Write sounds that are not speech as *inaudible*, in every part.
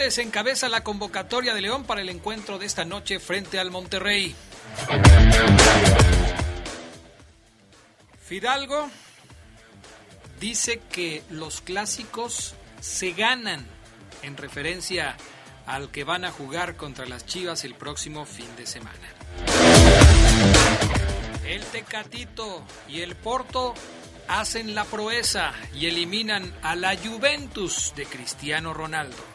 Montes encabeza la convocatoria de León para el encuentro de esta noche frente al Monterrey. Fidalgo dice que los clásicos se ganan en referencia al que van a jugar contra las Chivas el próximo fin de semana. El Tecatito y el Porto hacen la proeza y eliminan a la Juventus de Cristiano Ronaldo.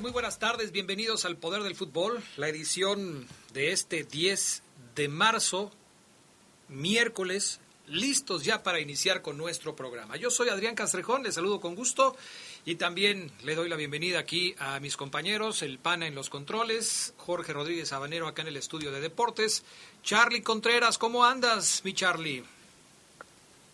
Muy buenas tardes, bienvenidos al Poder del Fútbol, la edición de este 10 de marzo, miércoles, listos ya para iniciar con nuestro programa. Yo soy Adrián Castrejón, les saludo con gusto y también le doy la bienvenida aquí a mis compañeros, el PANA en los controles, Jorge Rodríguez Habanero acá en el estudio de deportes, Charlie Contreras, ¿cómo andas, mi Charlie?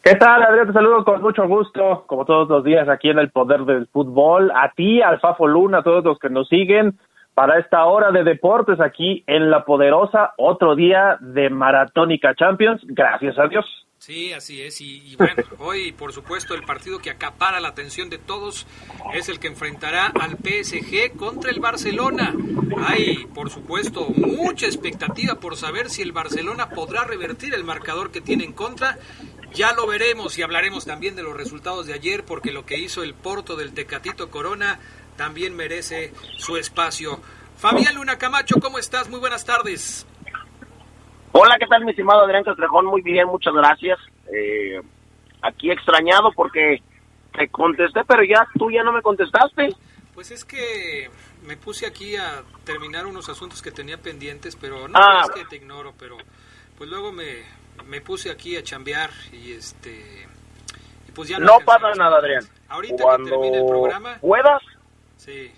¿Qué tal, Adrián? Te saludo con mucho gusto, como todos los días aquí en el Poder del Fútbol. A ti, al Fafo Luna, a todos los que nos siguen para esta hora de deportes aquí en La Poderosa. Otro día de Maratónica Champions. Gracias a Dios. Sí, así es. Y, bueno, *laughs* hoy, por supuesto, el partido que acapara la atención de todos es el que enfrentará al PSG contra el Barcelona. Hay, por supuesto, mucha expectativa por saber si el Barcelona podrá revertir el marcador que tiene en contra ya lo veremos y hablaremos también de los resultados de ayer porque lo que hizo el Porto del Tecatito Corona también merece su espacio. Fabián Luna Camacho, ¿cómo estás? Muy buenas tardes. Hola, ¿qué tal mi estimado Adrián Castrejón? Muy bien, muchas gracias. Eh, aquí extrañado porque te contesté, pero ya tú ya no me contestaste. Pues es que me puse aquí a terminar unos asuntos que tenía pendientes, pero no ah. es que te ignoro, pero pues luego me, me puse aquí a chambear y este pues ya no, pasa nada Adrián. ahorita cuando que termine el programa puedas sí,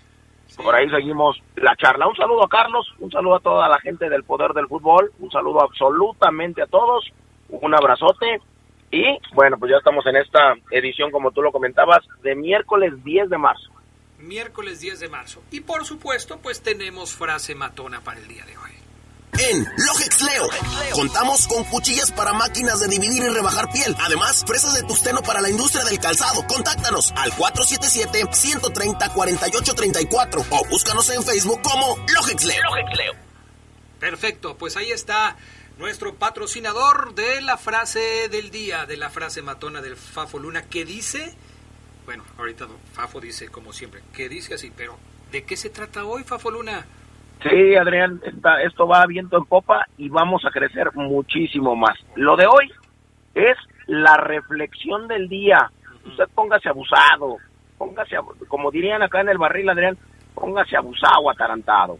por ahí seguimos la charla. Un saludo a Carlos un saludo a toda la gente del poder del fútbol un saludo absolutamente a todos un abrazote y bueno pues ya estamos en esta edición como tú lo comentabas de miércoles 10 de marzo. Miércoles 10 de marzo. Y por supuesto pues tenemos frase matona para el día de hoy en Logex Leo. Contamos con cuchillas para máquinas de dividir y rebajar piel. Además, fresas de tusteno para la industria del calzado. Contáctanos al 477-130-4834 o búscanos en Facebook como Logex Leo. Perfecto, pues ahí está nuestro patrocinador de la frase del día, de la frase matona del Fafo Luna, que dice, bueno, ahorita Fafo dice como siempre, que dice así, pero ¿de qué se trata hoy, Fafo Luna? Sí, Adrián, esto va viento en popa y vamos a crecer muchísimo más. Lo de hoy es la reflexión del día. Usted póngase abusado, póngase, como dirían acá en el barril, Adrián, póngase abusado, atarantado.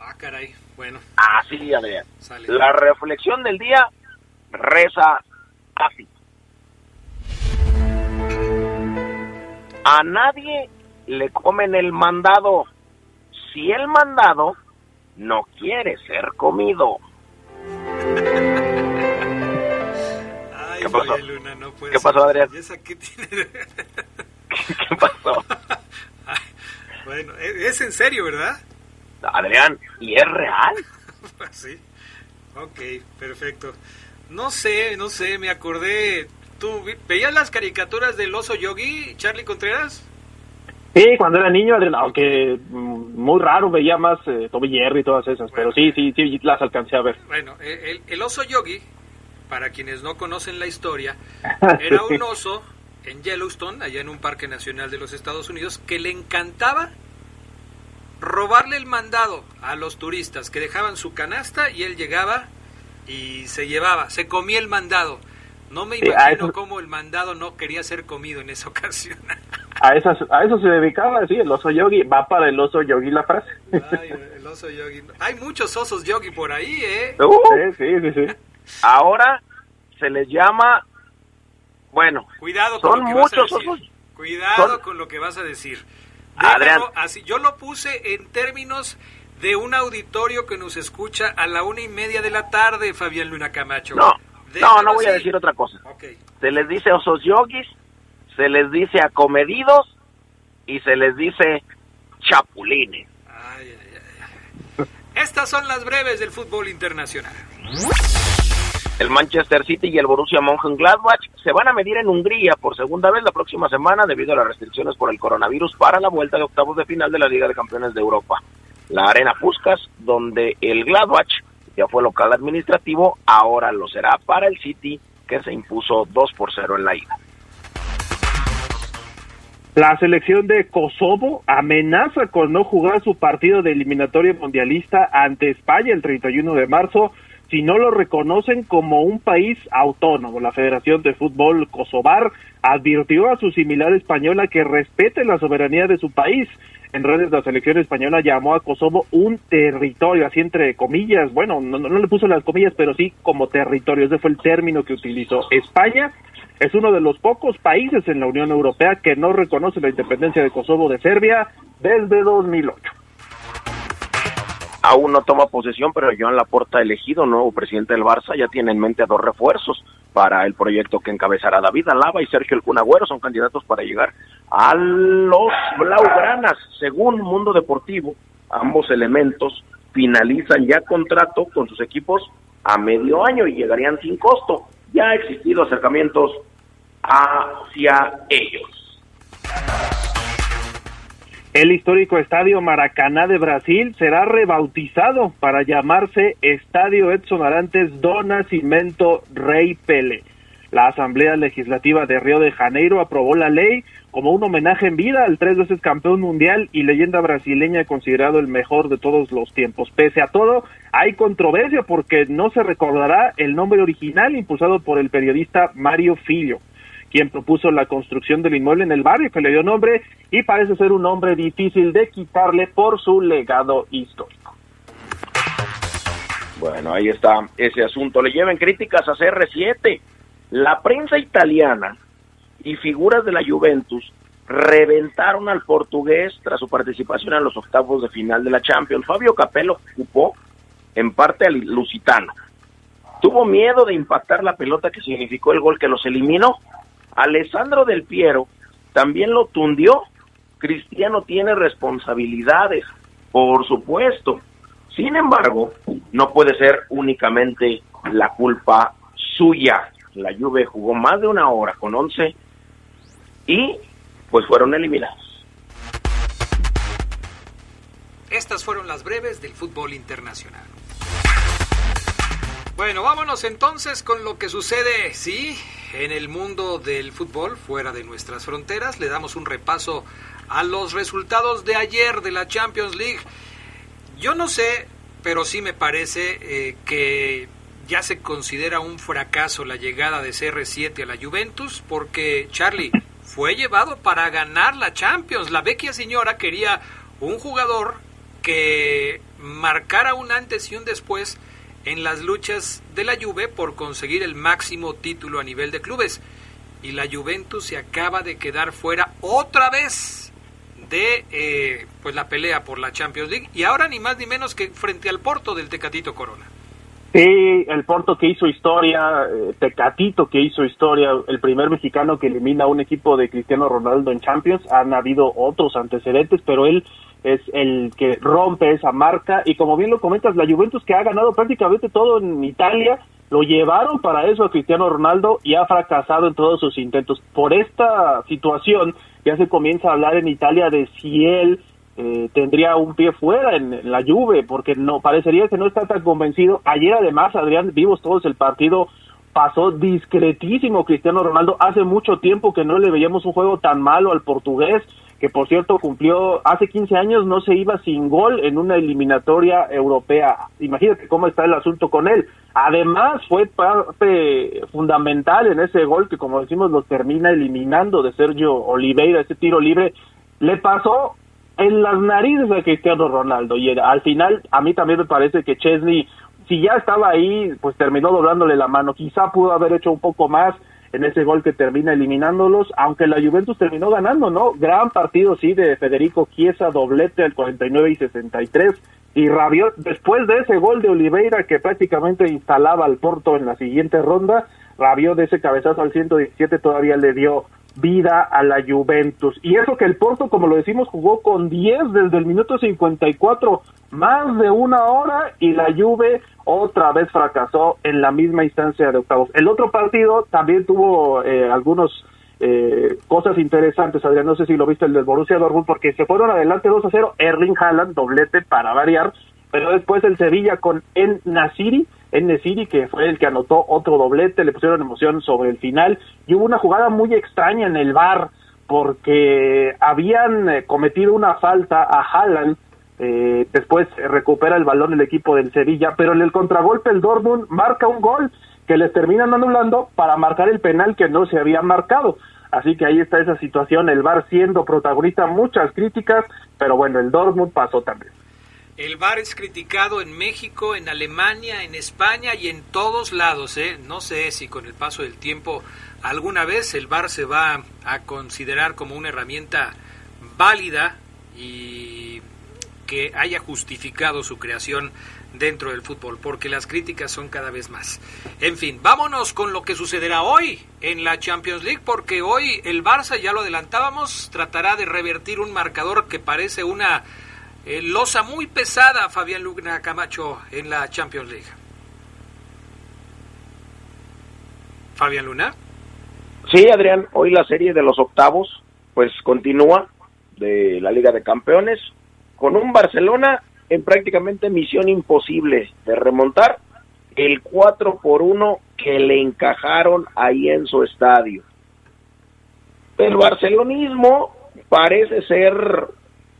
Ah, caray, bueno. Así, Adrián. La reflexión del día reza así. A nadie le comen el mandado. Si el mandado no quiere ser comido. Ay, ¿Qué pasó? Luna, no puede ¿Qué pasó, Adrián? qué, tiene... *laughs* ¿Qué pasó? *laughs* bueno, es en serio, ¿verdad? Adrián, ¿y es real? *laughs* sí. Ok, perfecto. No sé, no sé, me acordé. ¿Tú veías las caricaturas del oso yogi, Charlie Contreras? Sí, cuando era niño, aunque mm, muy raro veía más eh, Toby Jerry y todas esas, pero sí, sí, sí, las alcancé a ver. Bueno, el, oso yogi, para quienes no conocen la historia, *laughs* era un oso en Yellowstone, allá en un parque nacional de los Estados Unidos, que le encantaba robarle el mandado a los turistas que dejaban su canasta y él llegaba y se llevaba, se comía el mandado. No me imagino cómo el mandado no quería ser comido en esa *laughs* ocasión. A, esas, a eso se dedicaba, sí, el oso yogi. Va para el oso yogi la frase. el oso yogi. Hay muchos osos yogi por ahí, ¿eh? *laughs* sí, sí, sí. Ahora se les llama, bueno, cuidado con son muchos osos. Cuidado con lo que vas a decir. Adrián. Así, yo lo puse en términos de un auditorio que nos escucha a la una y media de la tarde, Fabián Luna Camacho. No, no, no voy a decir otra cosa. Se les dice osos yogis, se les dice acomedidos y se les dice chapulines. Estas son las breves del fútbol internacional. El Manchester City y el Borussia Mönchengladbach se van a medir en Hungría por segunda vez la próxima semana debido a las restricciones por el coronavirus para la vuelta de octavos de final de la Liga de Campeones de Europa. La Arena Puskas, donde el Gladbach ya fue local administrativo, ahora lo será para el City, que se impuso 2 por 0 en la ida. La selección de Kosovo amenaza con no jugar su partido de eliminatoria mundialista ante España el 31 de marzo si no lo reconocen como un país autónomo. La Federación de Fútbol Kosovar advirtió a su similar española que respete la soberanía de su país en redes la selección española llamó a Kosovo un territorio, así entre comillas, bueno, no, no, le puso las comillas, pero sí como territorio, ese fue el término que utilizó. España es uno de los pocos países en la Unión Europea que no reconoce la independencia de Kosovo de Serbia desde 2008 aún no toma posesión, pero Joan Laporta elegido nuevo presidente del Barça ya tiene en mente dos refuerzos para el proyecto que encabezará David Alaba y Sergio El Cunagüero son candidatos para llegar a los Blaugranas. Según Mundo Deportivo, ambos elementos finalizan ya contrato con sus equipos a medio año y llegarían sin costo. Ya ha existido acercamientos hacia ellos. El histórico Estadio Maracaná de Brasil será rebautizado para llamarse Estadio Edson Arantes do Nascimento Rey Pele. La Asamblea Legislativa de Río de Janeiro aprobó la ley como un homenaje en vida al tres veces campeón mundial y leyenda brasileña considerado el mejor de todos los tiempos. Pese a todo, hay controversia porque no se recordará el nombre original impulsado por el periodista Mario Filho, quien propuso la construcción del inmueble en el barrio que le dio nombre y parece ser un nombre difícil de quitarle por su legado histórico. Bueno, ahí está ese asunto. Le lleven críticas a CR7 la prensa italiana y figuras de la Juventus reventaron al portugués tras su participación en los octavos de final de la Champions. Fabio Capello ocupó en parte al Lusitano. Tuvo miedo de impactar la pelota que significó el gol que los eliminó. Alessandro Del Piero también lo tundió. Cristiano tiene responsabilidades, por supuesto. Sin embargo, no puede ser únicamente la culpa suya la Juve jugó más de una hora con 11 y pues fueron eliminados. Estas fueron las breves del fútbol internacional. Bueno, vámonos entonces con lo que sucede, sí, en el mundo del fútbol fuera de nuestras fronteras. Le damos un repaso a los resultados de ayer de la Champions League. Yo no sé, pero sí me parece eh, que ya se considera un fracaso la llegada de CR7 a la Juventus porque Charlie fue llevado para ganar la Champions. La vecchia señora quería un jugador que marcara un antes y un después en las luchas de la Juve por conseguir el máximo título a nivel de clubes. Y la Juventus se acaba de quedar fuera otra vez de eh, pues la pelea por la Champions League y ahora ni más ni menos que frente al Porto del Tecatito Corona. Sí, el Porto que hizo historia, eh, Tecatito que hizo historia, el primer mexicano que elimina a un equipo de Cristiano Ronaldo en Champions. Han habido otros antecedentes, pero él es el que rompe esa marca. Y como bien lo comentas, la Juventus que ha ganado prácticamente todo en Italia, lo llevaron para eso a Cristiano Ronaldo y ha fracasado en todos sus intentos. Por esta situación ya se comienza a hablar en Italia de si él eh, tendría un pie fuera en, la Juve, porque no parecería que no está tan convencido. Ayer además, Adrián, vimos todos el partido pasó discretísimo Cristiano Ronaldo. Hace mucho tiempo que no le veíamos un juego tan malo al portugués, que por cierto cumplió hace 15 años, no se iba sin gol en una eliminatoria europea. Imagínate cómo está el asunto con él. Además, fue parte fundamental en ese gol que, como decimos, lo termina eliminando de Sergio Oliveira, ese tiro libre. Le pasó en las narices a Cristiano Ronaldo y al final a mí también me parece que Chesney si ya estaba ahí, pues terminó doblándole la mano. Quizá pudo haber hecho un poco más en ese gol que termina eliminándolos, aunque la Juventus terminó ganando, ¿no? Gran partido, sí, de Federico Chiesa, doblete al 49 y 63. Y Rabiot, después de ese gol de Oliveira que prácticamente instalaba al Porto en la siguiente ronda, Rabiot de ese cabezazo al 117 todavía le dio vida a la Juventus. Y eso que el Porto, como lo decimos, jugó con 10 desde el minuto 54, más de una hora, y la Juve otra vez fracasó en la misma instancia de octavos. El otro partido también tuvo eh, algunos eh, cosas interesantes, Adrián, no sé si lo viste el del Borussia Dortmund, porque se fueron adelante 2 a 0, Erling Haaland, doblete para variar, pero después el Sevilla con En Nasiri, en Nesiri, que fue el que anotó otro doblete, le pusieron emoción sobre el final, y hubo una jugada muy extraña en el bar, porque habían eh, cometido una falta a Haaland, eh, después recupera el balón el equipo del Sevilla, pero en el contragolpe el Dortmund marca un gol que les terminan anulando para marcar el penal que no se había marcado. Así que ahí está esa situación, el VAR siendo protagonista, muchas críticas, pero bueno, el Dortmund pasó también. El VAR es criticado en México, en Alemania, en España y en todos lados. ¿eh? No sé si con el paso del tiempo alguna vez el VAR se va a considerar como una herramienta válida y que haya justificado su creación dentro del fútbol, porque las críticas son cada vez más. En fin, vámonos con lo que sucederá hoy en la Champions League, porque hoy el Barça, ya lo adelantábamos, tratará de revertir un marcador que parece una eh, losa muy pesada, Fabián Lugna Camacho, en la Champions League. Fabián Luna. Sí, Adrián, hoy la serie de los octavos pues continúa de la Liga de Campeones con un Barcelona en prácticamente misión imposible de remontar el 4 por 1 que le encajaron ahí en su estadio. El barcelonismo parece ser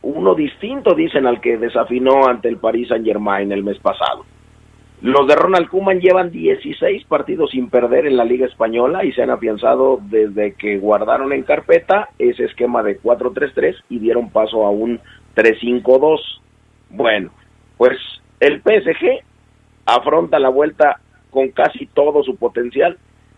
uno distinto, dicen, al que desafinó ante el Paris Saint Germain el mes pasado. Los de Ronald Koeman llevan 16 partidos sin perder en la Liga Española y se han afianzado desde que guardaron en carpeta ese esquema de 4-3-3 y dieron paso a un 3-5-2. Bueno, pues el PSG afronta la vuelta con casi todo su potencial.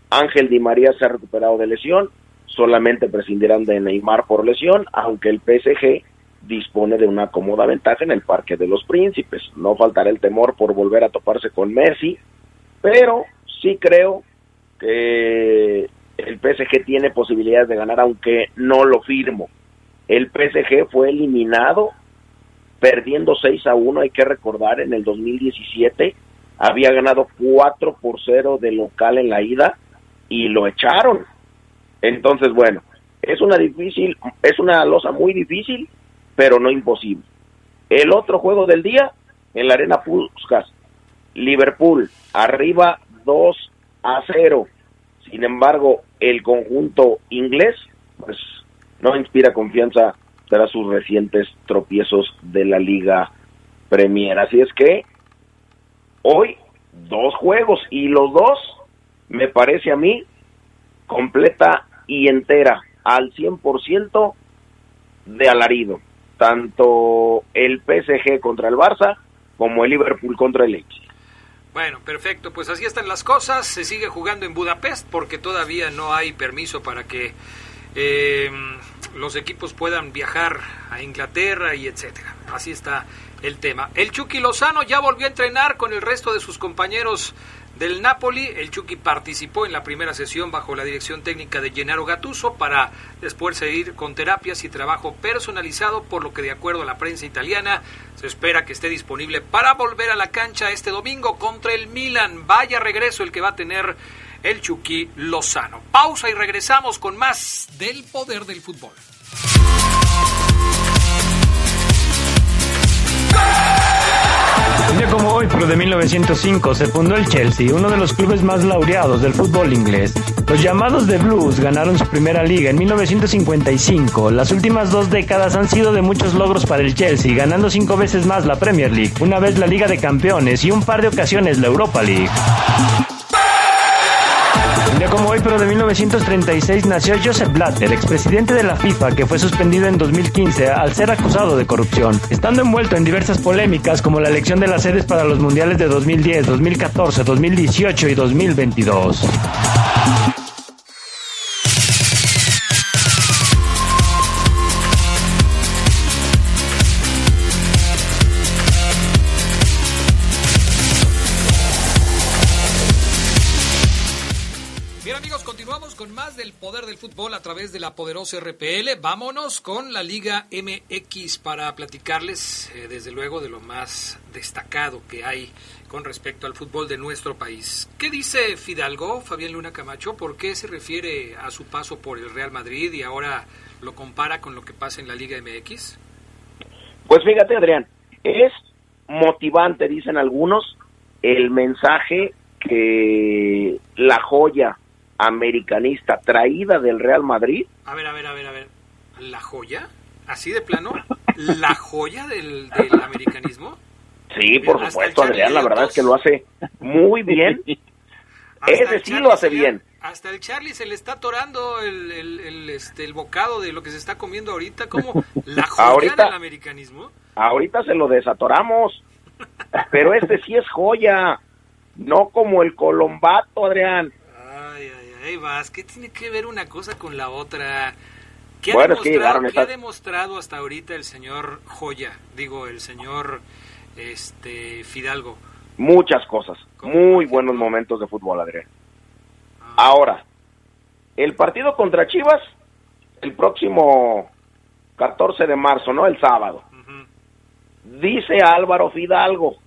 Ángel Di María se ha recuperado de lesión, solamente prescindirán de Neymar por lesión, aunque el PSG dispone de una cómoda ventaja en el Parque de los Príncipes. No faltará el temor por volver a toparse con Messi, pero sí creo que el PSG tiene posibilidades de ganar, aunque no lo firmo. El PSG fue eliminado perdiendo 6 a 1, hay que recordar, en el 2017 había ganado 4 por 0 de local en la ida y lo echaron. Entonces, bueno, es una difícil, es una losa muy difícil pero no imposible. El otro juego del día en la Arena Puskas, Liverpool arriba 2 a 0. Sin embargo, el conjunto inglés pues no inspira confianza tras sus recientes tropiezos de la Liga Premier. Así es que hoy dos juegos y los dos me parece a mí completa y entera al 100% de alarido tanto el PSG contra el Barça como el Liverpool contra el Leipzig. Bueno, perfecto, pues así están las cosas. Se sigue jugando en Budapest porque todavía no hay permiso para que eh, los equipos puedan viajar a Inglaterra y etcétera. Así está el tema. El Chucky Lozano ya volvió a entrenar con el resto de sus compañeros del Napoli. El Chucky participó en la primera sesión bajo la dirección técnica de Gennaro Gattuso para después seguir con terapias y trabajo personalizado, por lo que de acuerdo a la prensa italiana se espera que esté disponible para volver a la cancha este domingo contra el Milan. Vaya regreso el que va a tener el Chucky Lozano. Pausa y regresamos con más del poder del fútbol. Como hoy, pero de 1905, se fundó el Chelsea, uno de los clubes más laureados del fútbol inglés. Los llamados de Blues ganaron su primera liga en 1955. Las últimas dos décadas han sido de muchos logros para el Chelsea, ganando cinco veces más la Premier League, una vez la Liga de Campeones y un par de ocasiones la Europa League. Pero de 1936, nació Joseph Blatter, expresidente de la FIFA, que fue suspendido en 2015 al ser acusado de corrupción, estando envuelto en diversas polémicas como la elección de las sedes para los mundiales de 2010, 2014, 2018 y 2022. A través de la poderosa RPL. Vámonos con la Liga MX para platicarles, eh, desde luego, de lo más destacado que hay con respecto al fútbol de nuestro país. ¿Qué dice Fidalgo, Fabián Luna Camacho? ¿Por qué se refiere a su paso por el Real Madrid y ahora lo compara con lo que pasa en la Liga MX? Pues fíjate, Adrián, es motivante, dicen algunos, el mensaje que la joya americanista traída del Real Madrid. A ver, a ver, a ver, a ver. ¿La joya? ¿Así de plano? ¿La joya del, del americanismo? Sí, por supuesto, Adrián, la verdad es que lo hace muy bien. *laughs* Ese sí lo hace bien. Hasta el Charlie se le está atorando el, el, este, el bocado de lo que se está comiendo ahorita, como la joya del americanismo. Ahorita se lo desatoramos, pero este sí es joya, no como el colombato, Adrián. Ahí vas, ¿qué tiene que ver una cosa con la otra? ¿Qué, ha, demostrado, hasta ahorita el señor Joya? Digo, el señor este Fidalgo. Muchas cosas, muy buenos momentos de fútbol, Adrián. Ah. Ahora, el partido contra Chivas, el próximo 14 de marzo, ¿no? El sábado. Dice Álvaro Fidalgo,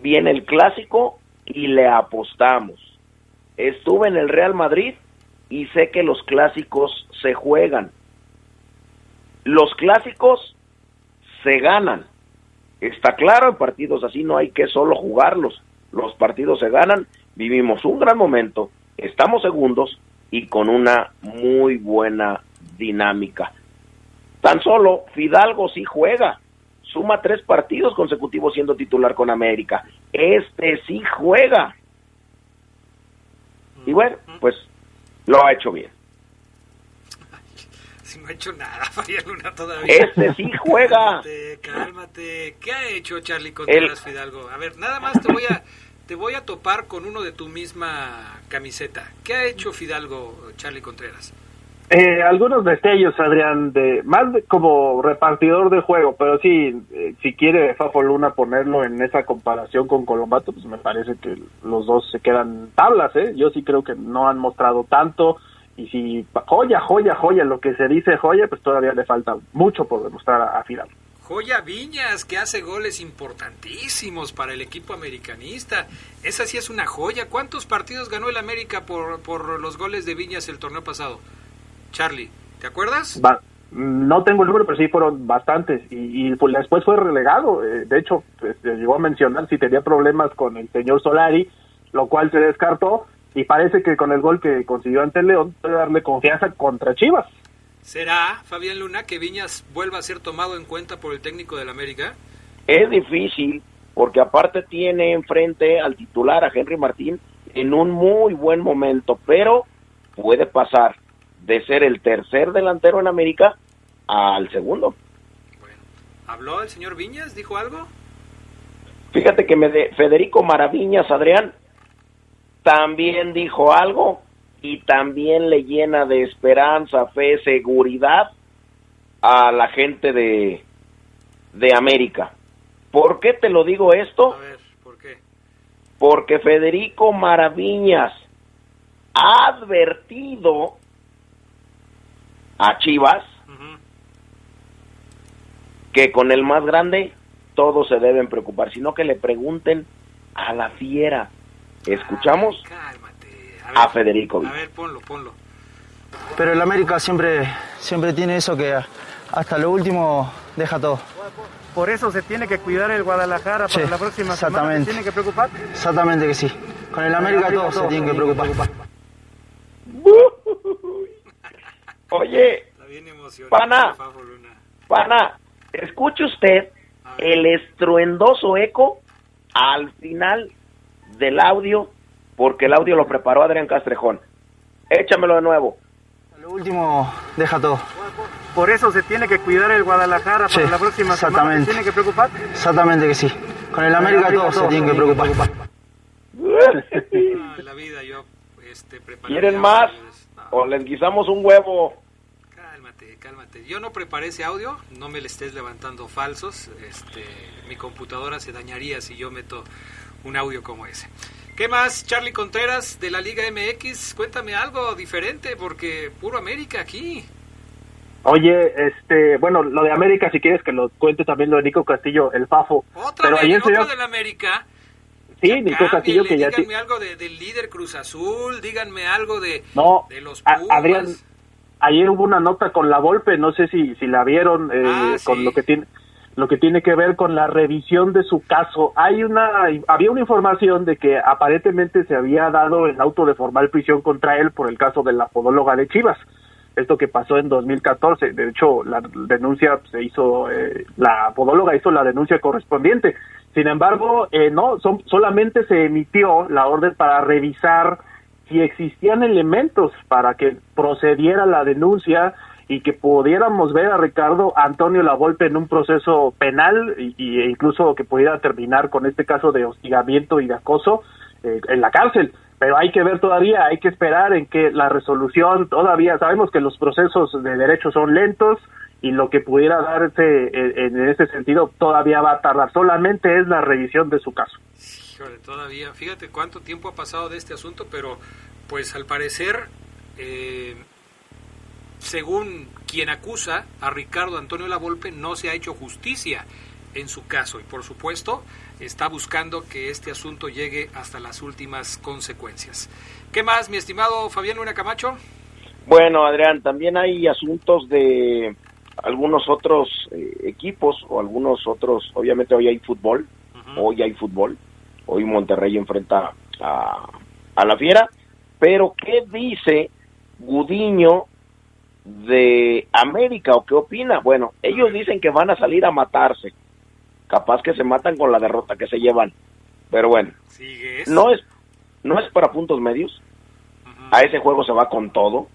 viene el clásico y le apostamos estuve en el Real Madrid y sé que los clásicos se juegan. Los clásicos se ganan. Está claro, en partidos así no hay que solo jugarlos. Los partidos se ganan, vivimos un gran momento, estamos segundos y con una muy buena dinámica. Tan solo Fidalgo sí juega, suma tres partidos consecutivos siendo titular con América. Este sí juega. Y bueno, pues lo ha hecho bien. Si no ha hecho nada, *laughs* Fabián Luna todavía. Este sí juega. Cálmate, cálmate. ¿Qué ha hecho Charlie Contreras Fidalgo? A ver, nada más te voy a te voy a topar con uno de tu misma camiseta. ¿Qué ha hecho Fidalgo, Charlie Contreras? Eh, algunos destellos, Adrián, de más como repartidor de juego, pero sí, eh, si quiere Fafo Luna ponerlo en esa comparación con Colombato, pues me parece que los dos se quedan tablas, ¿eh? Yo sí creo que no han mostrado tanto, y si joya, joya, joya, lo que se dice joya, pues todavía le falta mucho por demostrar a, a. Joya Viñas, que hace goles importantísimos para el equipo americanista. Esa sí es una joya. ¿Cuántos partidos ganó el América por, por los goles de Viñas el torneo pasado? Charlie, ¿te acuerdas? no tengo el número, pero sí fueron bastantes. Y, pues, después fue relegado. Eh, de hecho, pues, llegó a mencionar si tenía problemas con el señor Solari, lo cual se descartó. Y parece que con el gol que consiguió ante León puede darle confianza contra Chivas. ¿Será, Fabián Luna, que Viñas vuelva a ser tomado en cuenta por el técnico del América? Es difícil, porque aparte tiene enfrente al titular, a Henry Martín, en un muy buen momento, pero puede pasar de ser el tercer delantero en América al segundo. Bueno, ¿habló el señor Viñas? ¿Dijo algo? Fíjate que me de Federico Maraviñas, Adrián, también dijo algo y también le llena de esperanza, fe, seguridad a la gente de, de América. ¿Por qué te lo digo esto? A ver, ¿por qué? Porque Federico Maraviñas ha advertido a Chivas, que con el más grande todos se deben preocupar, sino que le pregunten a la fiera. ¿Escuchamos? a, Federico. A ver, ponlo, ponlo. Pero el América siempre, siempre tiene eso que hasta lo último deja todo. Por eso se tiene que cuidar el Guadalajara para la próxima semana. ¿Se tiene que preocupar? Exactamente que sí. Con el América todos se tienen que preocupar. Oye, pana, pana, escuche usted el estruendoso eco al final del audio, porque el audio lo preparó Adrián Castrejón. Échamelo de nuevo. Lo último, deja todo. Por eso se tiene que cuidar el Guadalajara para la próxima semana. ¿Se tiene que preocupar? Exactamente que sí. Con el América, todos se tienen que preocupar. *laughs* la vida yo este, ¿Quieren más? O les guisamos un huevo. Cálmate. Yo no preparé ese audio, no me le estés levantando falsos. Este, mi computadora se dañaría si yo meto un audio como ese. ¿Qué más, Charlie Contreras de la Liga MX? Cuéntame algo diferente, porque puro América aquí. Oye, este, bueno, lo de América, si quieres que lo cuente también lo de Nico Castillo, el Fafo. ¿Otra Pero vez, otro de la América? Sí, Nico Castillo que ya... Díganme algo de, del líder Cruz Azul, díganme algo de, no, de los Pumas. Adrián, ayer hubo una nota con la Volpe, no sé si, si la vieron, eh, ah, con lo que tiene lo que tiene que ver con la revisión de su caso. Hay una, había una información de que aparentemente se había dado el auto de formal prisión contra él por el caso de la podóloga de Chivas. Esto que pasó en 2014. De hecho, la denuncia se hizo, eh, la podóloga hizo la denuncia correspondiente. Sin embargo, eh, no, son, solamente se emitió la orden para revisar si existían elementos para que procediera la denuncia y que pudiéramos ver a Ricardo Antonio Lavolpe en un proceso penal y, e incluso que pudiera terminar con este caso de hostigamiento y de acoso eh, en la cárcel. Pero hay que ver todavía, hay que esperar en que la resolución todavía, sabemos que los procesos de derecho son lentos y lo que pudiera darse en, ese sentido todavía va a tardar, solamente es la revisión de su caso. Híjole, todavía, fíjate cuánto tiempo ha pasado de este asunto, pero pues al parecer... Eh, según quien acusa a Ricardo Antonio Lavolpe, no se ha hecho justicia en su caso y por supuesto está buscando que este asunto llegue hasta las últimas consecuencias. ¿Qué más, mi estimado Fabián Luna Camacho? Bueno, Adrián, también hay asuntos de algunos otros eh, equipos o algunos otros, obviamente hoy hay fútbol, hoy hay fútbol, hoy Monterrey enfrenta a, a la Fiera, pero ¿qué dice Gudiño de América o qué opina? Bueno, ellos dicen que van a salir a matarse. Capaz que se matan con la derrota que se llevan. Pero bueno, no es no es para puntos medios. A ese juego se va con todo.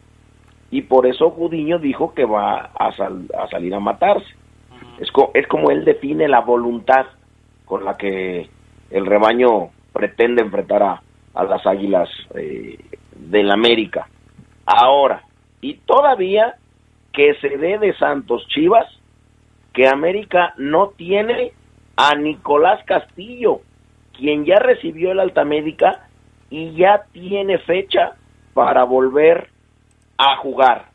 Y por eso Gudiño dijo que va a, a salir a matarse. es, es como él define la voluntad con la que el rebaño pretende enfrentar a, las águilas eh, del América. Ahora, y todavía que se dé de Santos Chivas que América no tiene a Nicolás Castillo, quien ya recibió el alta médica y ya tiene fecha para volver a jugar.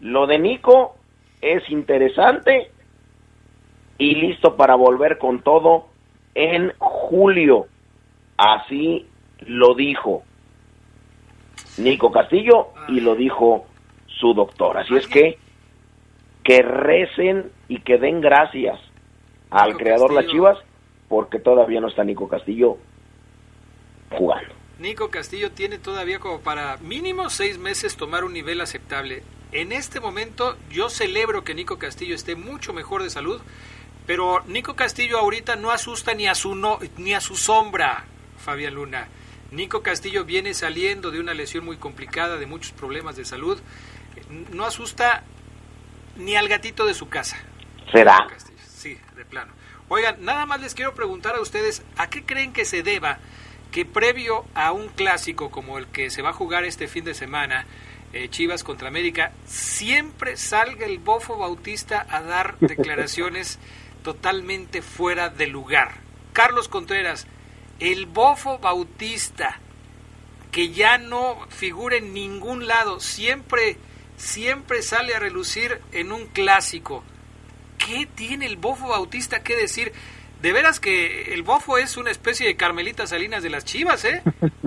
Lo de Nico es interesante y listo para volver con todo en julio. Así lo dijo Nico Castillo y lo dijo su doctor. Así es que que recen y que den gracias al creador Las Chivas porque todavía no está Nico Castillo jugando. Nico Castillo tiene todavía como para mínimo seis meses tomar un nivel aceptable. En este momento yo celebro que Nico Castillo esté mucho mejor de salud, pero Nico Castillo ahorita no asusta ni a su no, ni a su sombra, Fabián Luna. Nico Castillo viene saliendo de una lesión muy complicada, de muchos problemas de salud no asusta ni al gatito de su casa. ¿Será? Sí, de plano. Oigan, nada más les quiero preguntar a ustedes, ¿a qué creen que se deba que previo a un clásico como el que se va a jugar este fin de semana, eh, Chivas contra América, siempre salga el bofo bautista a dar *laughs* declaraciones totalmente fuera de lugar? Carlos Contreras, el bofo bautista, que ya no figura en ningún lado, siempre siempre sale a relucir en un clásico. ¿Qué tiene el bofo bautista que decir? De veras que el bofo es una especie de Carmelita Salinas de las Chivas, ¿eh? *laughs*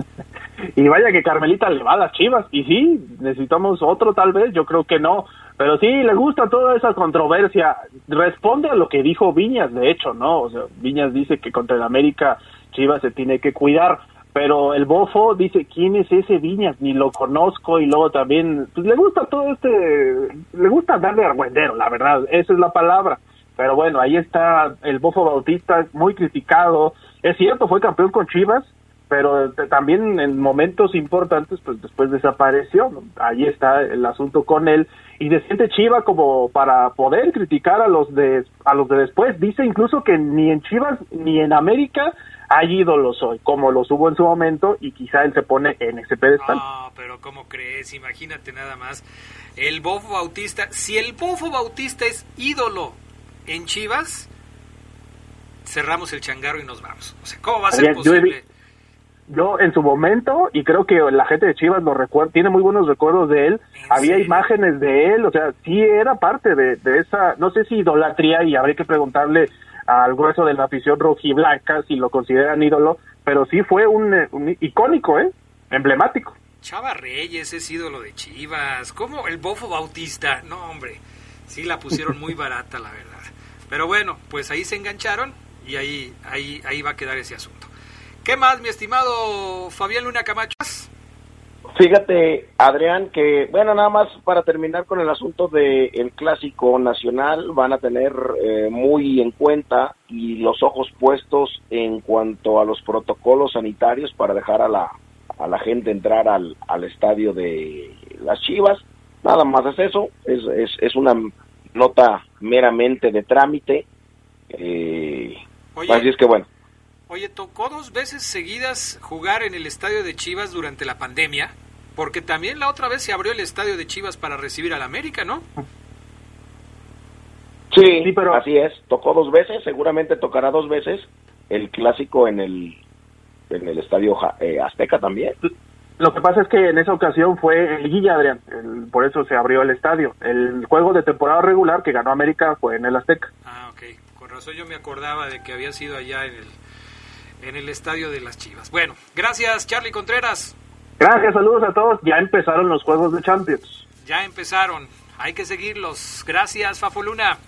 Y vaya que Carmelita le va a las chivas. Y sí, necesitamos otro tal vez, yo creo que no. Pero sí, le gusta toda esa controversia. Responde a lo que dijo Viñas, de hecho, ¿no? O sea, Viñas dice que contra el América Chivas se tiene que cuidar. Pero el bofo dice, ¿quién es ese Viñas? Ni lo conozco y luego también, pues le gusta todo este, le gusta darle argüendero, la verdad, esa es la palabra. Pero bueno, ahí está el bofo Bautista, muy criticado. Es cierto, fue campeón con Chivas, pero también en momentos importantes, pues después desapareció. Ahí está el asunto con él y se siente Chiva como para poder criticar a los de a los de después. Dice incluso que ni en Chivas ni en América hay ídolos hoy, como los hubo en su momento y quizá él se pone en ese pedestal. No, pero ¿cómo crees? Imagínate nada más. El Bofo Bautista, si el Bofo Bautista es ídolo en Chivas, cerramos el changarro y nos vamos. O sea, ¿cómo va a ser posible? Yo, en su momento, y creo que la gente de Chivas lo recuerda, tiene muy buenos recuerdos de él, había imágenes de él, o sea, sí era parte de, de esa, no sé si idolatría, y habría que preguntarle al grueso de la afición rojiblanca si lo consideran ídolo, pero sí fue un, un icónico, ¿eh? Emblemático. Chava Reyes es ídolo de Chivas, ¿cómo el Bofo Bautista? No, hombre, sí la pusieron muy *laughs* barata, la verdad. Pero bueno, pues ahí se engancharon y ahí, ahí, ahí va a quedar ese asunto. ¿Qué más, mi estimado Fabián Luna Camacho? Fíjate, Adrián, que, bueno, nada más para terminar con el asunto del el clásico nacional, van a tener eh, muy en cuenta y los ojos puestos en cuanto a los protocolos sanitarios para dejar a la, a la gente entrar al, al estadio de las Chivas. Nada más es eso, es, es, es una nota meramente de trámite. Eh, así es que bueno. Oye, tocó dos veces seguidas jugar en el estadio de Chivas durante la pandemia, porque también la otra vez se abrió el estadio de Chivas para recibir al América, ¿no? Sí, pero así es. Tocó dos veces, seguramente tocará dos veces el clásico en el en el estadio eh, Azteca también. Lo que pasa es que en esa ocasión fue el Guilla, Adrián, por eso se abrió el estadio. El juego de temporada regular que ganó América fue en el Azteca. Ah, ok. Con razón yo me acordaba de que había sido allá en el en el estadio de las Chivas. Bueno, gracias Charlie Contreras. Gracias, saludos a todos. Ya empezaron los juegos de Champions. Ya empezaron. Hay que seguirlos. Gracias, Fafo Luna.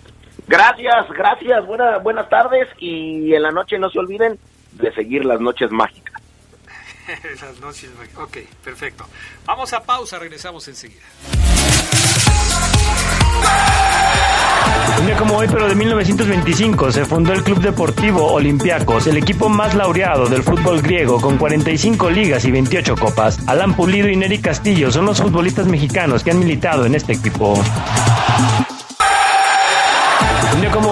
Gracias, gracias. Buena, buenas tardes y en la noche no se olviden de seguir las noches mágicas. *laughs* las noches mágicas. Ok, perfecto. Vamos a pausa, regresamos enseguida. Un día como hoy, pero de 1925, se fundó el Club Deportivo Olympiacos, el equipo más laureado del fútbol griego, con 45 ligas y 28 copas. Alan Pulido y Neri Castillo son los futbolistas mexicanos que han militado en este equipo.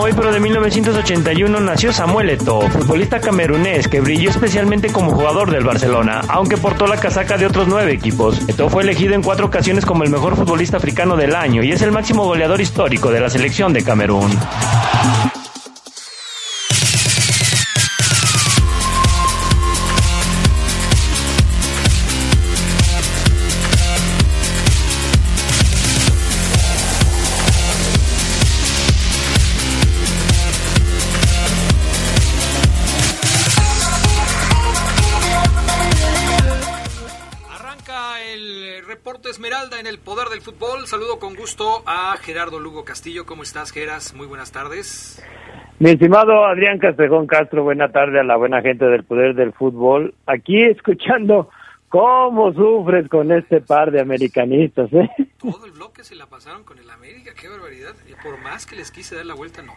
Hoy, pero de 1981, nació Samuel Eto'o, futbolista camerunés que brilló especialmente como jugador del Barcelona, aunque portó la casaca de otros nueve equipos. Eto'o fue elegido en cuatro ocasiones como el mejor futbolista africano del año y es el máximo goleador histórico de la selección de Camerún. Esmeralda en el poder del fútbol. Saludo con gusto a Gerardo Lugo Castillo. ¿Cómo estás, Geras? Muy buenas tardes. Mi estimado Adrián Castrejón Castro, buena tarde a la buena gente del poder del fútbol. Aquí escuchando cómo sufres con este par de americanistas, ¿eh? Todo el bloque se la pasaron con el América, qué barbaridad. Y por más que les quise dar la vuelta, no.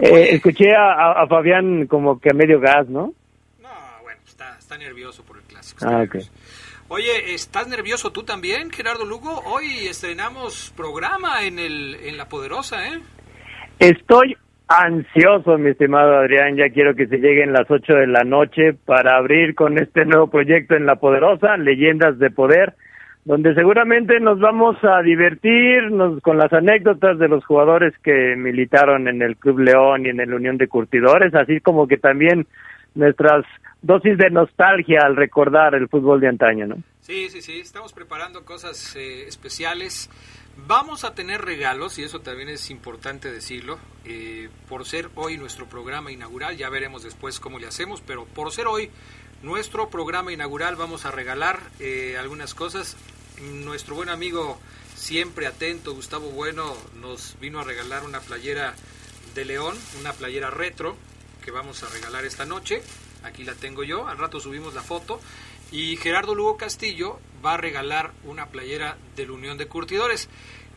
Eh, escuché a, Fabián como que a medio gas, ¿no? No, bueno, está, está nervioso por el clásico. Ah, ok. Oye, ¿estás nervioso tú también, Gerardo Lugo? Hoy estrenamos programa en, el, en La Poderosa, ¿eh? Estoy ansioso, mi estimado Adrián. Ya quiero que se lleguen las 8 de la noche para abrir con este nuevo proyecto en La Poderosa, Leyendas de Poder, donde seguramente nos vamos a divertir con las anécdotas de los jugadores que militaron en el Club León y en el Unión de Curtidores, así como que también nuestras dosis de nostalgia al recordar el fútbol de antaño, ¿no? Sí, sí, sí, estamos preparando cosas eh, especiales. Vamos a tener regalos, y eso también es importante decirlo, eh, por ser hoy nuestro programa inaugural, ya veremos después cómo le hacemos, pero por ser hoy nuestro programa inaugural vamos a regalar eh, algunas cosas. Nuestro buen amigo, siempre atento, Gustavo Bueno, nos vino a regalar una playera de León, una playera retro que vamos a regalar esta noche. Aquí la tengo yo, al rato subimos la foto. Y Gerardo Lugo Castillo va a regalar una playera de la Unión de Curtidores.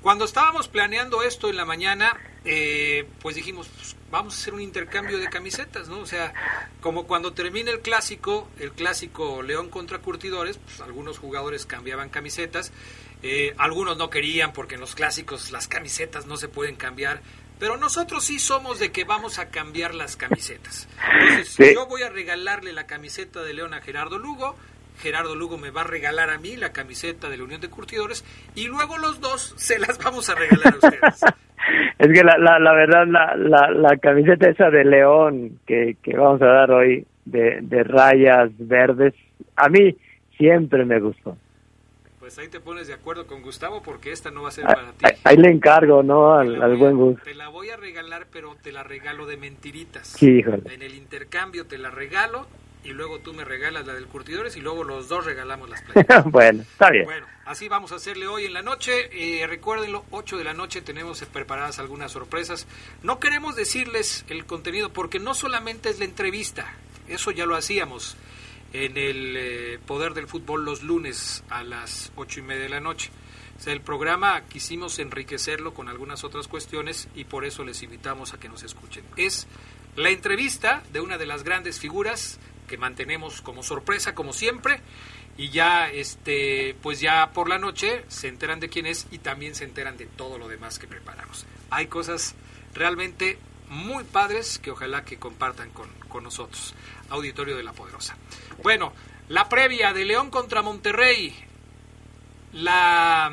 Cuando estábamos planeando esto en la mañana, eh, pues dijimos, pues, vamos a hacer un intercambio de camisetas, ¿no? O sea, como cuando termina el clásico, el clásico León contra Curtidores, pues algunos jugadores cambiaban camisetas, eh, algunos no querían porque en los clásicos las camisetas no se pueden cambiar, pero nosotros sí somos de que vamos a cambiar las camisetas. Entonces, yo voy a regalarle la camiseta de León a Gerardo Lugo, Gerardo Lugo me va a regalar a mí la camiseta de la Unión de Curtidores y luego los dos se las vamos a regalar a ustedes. *laughs* es que la, la, verdad, la, la, la, camiseta esa de León que, que vamos a dar hoy, de, de rayas verdes, a mí siempre me gustó. Pues ahí te pones de acuerdo con Gustavo porque esta no va a ser ah, para ti. Ahí le encargo, ¿no? Al, buen gusto. Te la voy a regalar, pero te la regalo de mentiritas. Sí, En el intercambio te la regalo y luego tú me regalas la del Curtidores y luego los dos regalamos las playeras. *laughs* bueno, está bien. Bueno, así vamos a hacerle hoy en la noche. Eh, recuérdenlo, 8 de la noche tenemos preparadas algunas sorpresas. No queremos decirles el contenido porque no solamente es la entrevista, eso ya lo hacíamos en el eh, Poder del Fútbol los lunes a las ocho y media de la noche. O el programa quisimos enriquecerlo con algunas otras cuestiones y por eso les invitamos a que nos escuchen. Es la entrevista de una de las grandes figuras que mantenemos como sorpresa, como siempre, y ya, este, pues ya por la noche se enteran de quién es y también se enteran de todo lo demás que preparamos. Hay cosas realmente muy padres que ojalá que compartan con, con nosotros, Auditorio de la Poderosa. Bueno, la previa de León contra Monterrey, la